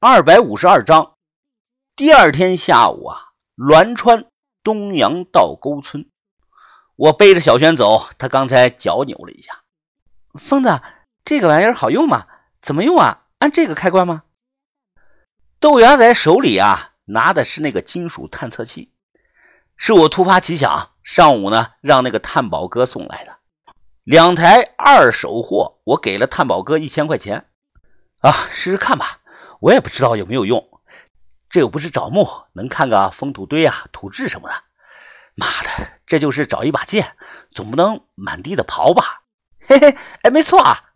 二百五十二章。第二天下午啊，栾川东阳道沟村，我背着小轩走，他刚才脚扭了一下。疯子，这个玩意儿好用吗？怎么用啊？按这个开关吗？豆芽仔手里啊拿的是那个金属探测器，是我突发奇想，上午呢让那个探宝哥送来的。两台二手货，我给了探宝哥一千块钱，啊，试试看吧。我也不知道有没有用，这又不是找墓，能看个封土堆啊、土质什么的。妈的，这就是找一把剑，总不能满地的刨吧？嘿嘿，哎，没错啊。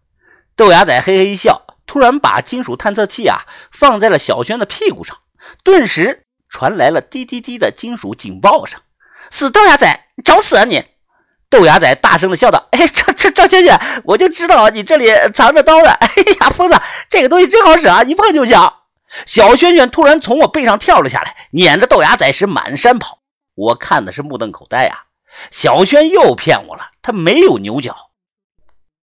豆芽仔嘿嘿一笑，突然把金属探测器啊放在了小轩的屁股上，顿时传来了滴滴滴的金属警报声。死豆芽仔，找死啊你！豆芽仔大声的笑道：“哎，赵赵赵轩轩，我就知道你这里藏着刀的。哎呀，疯子，这个东西真好使啊，一碰就响。”小轩轩突然从我背上跳了下来，撵着豆芽仔是满山跑。我看的是目瞪口呆啊！小轩又骗我了，他没有牛角。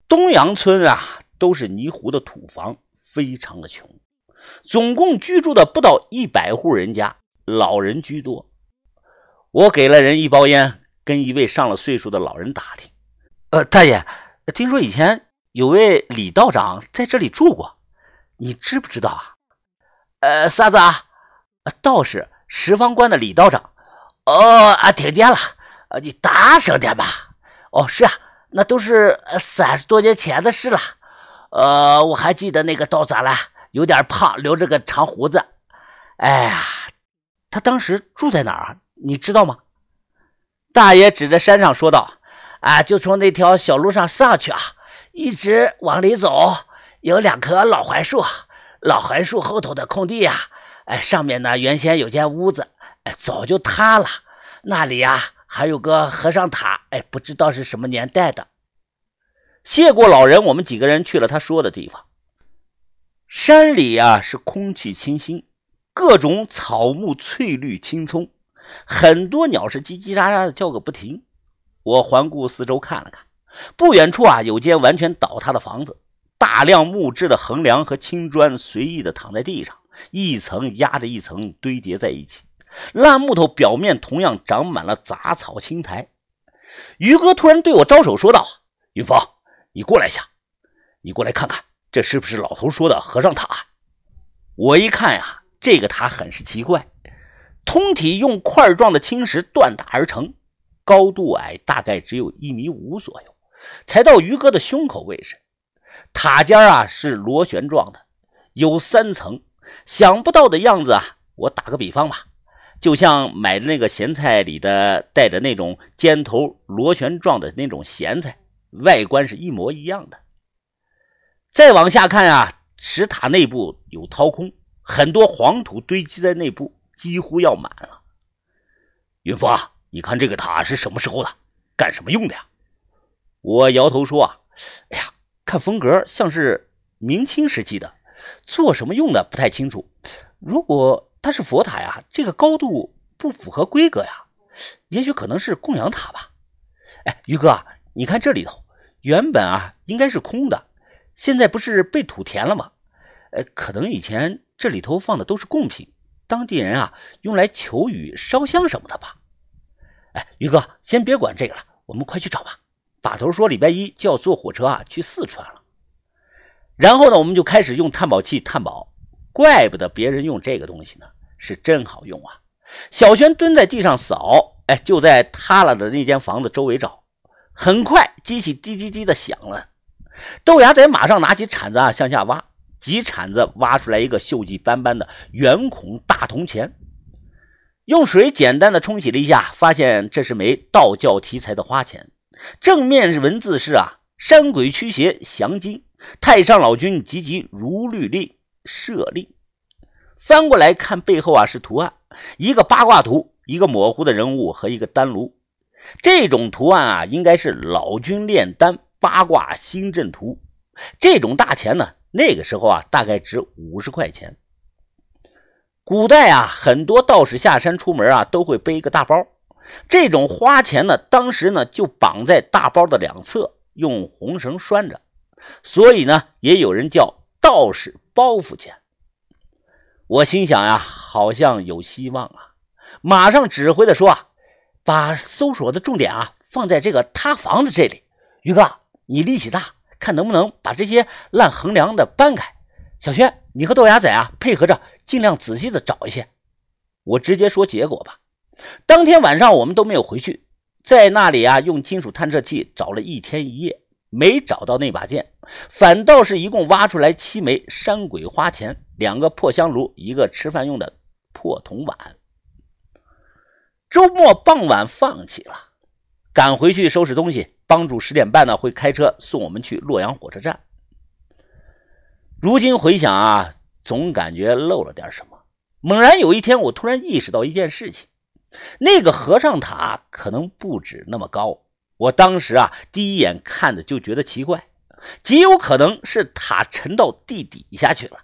东阳村啊，都是泥糊的土房，非常的穷，总共居住的不到一百户人家，老人居多。我给了人一包烟。跟一位上了岁数的老人打听，呃，大爷，听说以前有位李道长在这里住过，你知不知道啊？呃，啥子啊？道士十方观的李道长。哦啊，听见了，啊，你大声点吧。哦，是啊，那都是三十多年前的事了。呃，我还记得那个道长了，有点胖，留着个长胡子。哎呀，他当时住在哪儿？你知道吗？大爷指着山上说道：“啊，就从那条小路上上去啊，一直往里走，有两棵老槐树，老槐树后头的空地呀，哎，上面呢原先有间屋子，哎，早就塌了。那里呀还有个和尚塔，哎，不知道是什么年代的。”谢过老人，我们几个人去了他说的地方。山里呀是空气清新，各种草木翠绿青葱。很多鸟是叽叽喳喳的叫个不停。我环顾四周看了看，不远处啊有间完全倒塌的房子，大量木质的横梁和青砖随意的躺在地上，一层压着一层堆叠在一起。烂木头表面同样长满了杂草青苔。于哥突然对我招手说道：“云峰，你过来一下，你过来看看，这是不是老头说的和尚塔？”我一看呀，这个塔很是奇怪。通体用块状的青石锻打而成，高度矮大概只有一米五左右，才到于哥的胸口位置。塔尖啊是螺旋状的，有三层。想不到的样子啊！我打个比方吧，就像买的那个咸菜里的带着那种尖头螺旋状的那种咸菜，外观是一模一样的。再往下看啊，石塔内部有掏空，很多黄土堆积在内部。几乎要满了，云峰，你看这个塔是什么时候的？干什么用的呀？我摇头说啊，哎呀，看风格像是明清时期的，做什么用的不太清楚。如果它是佛塔呀，这个高度不符合规格呀，也许可能是供养塔吧。哎，于哥，你看这里头，原本啊应该是空的，现在不是被土填了吗？呃，可能以前这里头放的都是贡品。当地人啊，用来求雨、烧香什么的吧。哎，于哥，先别管这个了，我们快去找吧。把头说礼拜一就要坐火车啊去四川了。然后呢，我们就开始用探宝器探宝。怪不得别人用这个东西呢，是真好用啊。小轩蹲在地上扫，哎，就在塌了的那间房子周围找。很快，机器滴滴滴的响了。豆芽仔马上拿起铲子啊向下挖。几铲子挖出来一个锈迹斑斑的圆孔大铜钱，用水简单的冲洗了一下，发现这是枚道教题材的花钱。正面是文字是啊，山鬼驱邪降金，太上老君急急如律令设令。翻过来看背后啊是图案，一个八卦图，一个模糊的人物和一个丹炉。这种图案啊，应该是老君炼丹八卦星阵图。这种大钱呢？那个时候啊，大概值五十块钱。古代啊，很多道士下山出门啊，都会背一个大包。这种花钱呢，当时呢就绑在大包的两侧，用红绳拴着，所以呢，也有人叫道士包袱钱。我心想呀，好像有希望啊，马上指挥的说啊，把搜索的重点啊放在这个塌房子这里。于哥，你力气大，看能不能把这些烂横梁的搬开。小轩，你和豆芽仔啊配合着，尽量仔细的找一些。我直接说结果吧。当天晚上我们都没有回去，在那里啊用金属探测器找了一天一夜，没找到那把剑，反倒是一共挖出来七枚山鬼花钱。两个破香炉，一个吃饭用的破铜碗。周末傍晚放弃了，赶回去收拾东西，帮主十点半呢会开车送我们去洛阳火车站。如今回想啊，总感觉漏了点什么。猛然有一天，我突然意识到一件事情：那个和尚塔可能不止那么高。我当时啊，第一眼看的就觉得奇怪，极有可能是塔沉到地底下去了。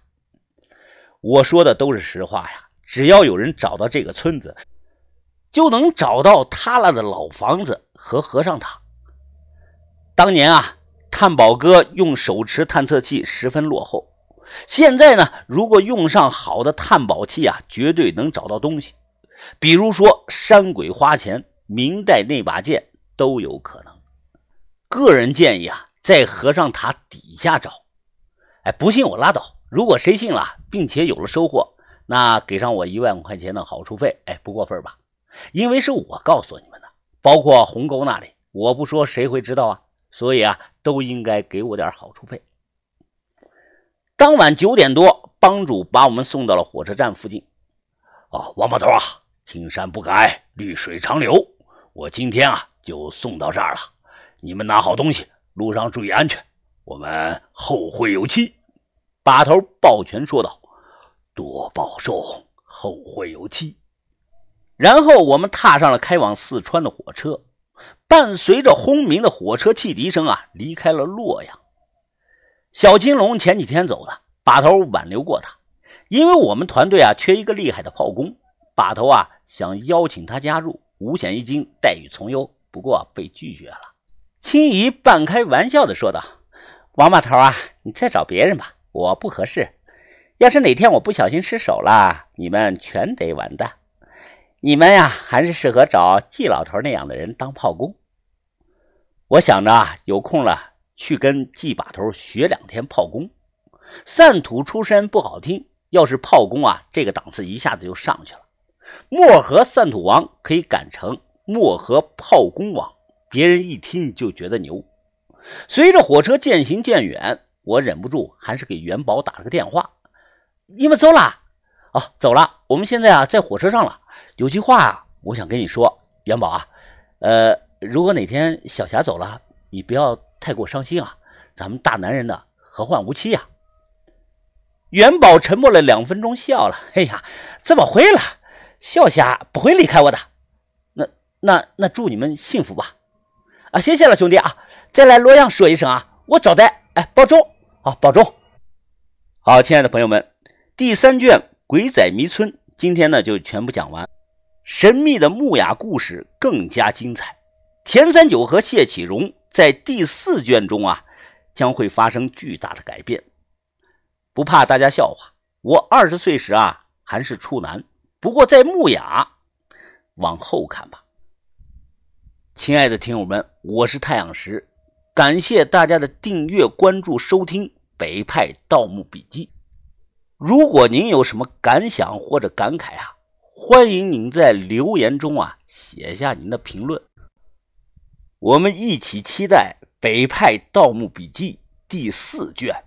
我说的都是实话呀！只要有人找到这个村子，就能找到塌了的老房子和和尚塔。当年啊，探宝哥用手持探测器十分落后。现在呢，如果用上好的探宝器啊，绝对能找到东西。比如说山鬼花钱、明代那把剑都有可能。个人建议啊，在和尚塔底下找。哎，不信我拉倒。如果谁信了，并且有了收获，那给上我一万块钱的好处费，哎，不过分吧？因为是我告诉你们的，包括鸿沟那里，我不说谁会知道啊？所以啊，都应该给我点好处费。当晚九点多，帮主把我们送到了火车站附近。哦，王把头啊，青山不改，绿水长流，我今天啊就送到这儿了。你们拿好东西，路上注意安全，我们后会有期。把头抱拳说道：“多保重，后会有期。”然后我们踏上了开往四川的火车，伴随着轰鸣的火车汽笛声啊，离开了洛阳。小金龙前几天走的，把头挽留过他，因为我们团队啊缺一个厉害的炮工，把头啊想邀请他加入，五险一金，待遇从优，不过被拒绝了。青姨半开玩笑的说道：“王把头啊，你再找别人吧。”我不合适，要是哪天我不小心失手了，你们全得完蛋。你们呀，还是适合找季老头那样的人当炮工。我想着啊，有空了去跟季把头学两天炮工。散土出身不好听，要是炮工啊，这个档次一下子就上去了。漠河散土王可以改成漠河炮工王，别人一听就觉得牛。随着火车渐行渐远。我忍不住，还是给元宝打了个电话。你们走了？哦，走了。我们现在啊，在火车上了。有句话，我想跟你说，元宝啊，呃，如果哪天小霞走了，你不要太过伤心啊。咱们大男人的何患无妻呀？元宝沉默了两分钟，笑了。哎呀，怎么会了？小霞不会离开我的。那那那，祝你们幸福吧。啊，谢谢了，兄弟啊。再来洛阳说一声啊，我招待。哎，保重。好，保重。好，亲爱的朋友们，第三卷《鬼仔迷村》今天呢就全部讲完。神秘的木雅故事更加精彩。田三九和谢启荣在第四卷中啊将会发生巨大的改变。不怕大家笑话，我二十岁时啊还是处男。不过在木雅，往后看吧。亲爱的听友们，我是太阳石。感谢大家的订阅、关注、收听《北派盗墓笔记》。如果您有什么感想或者感慨啊，欢迎您在留言中啊写下您的评论。我们一起期待《北派盗墓笔记》第四卷。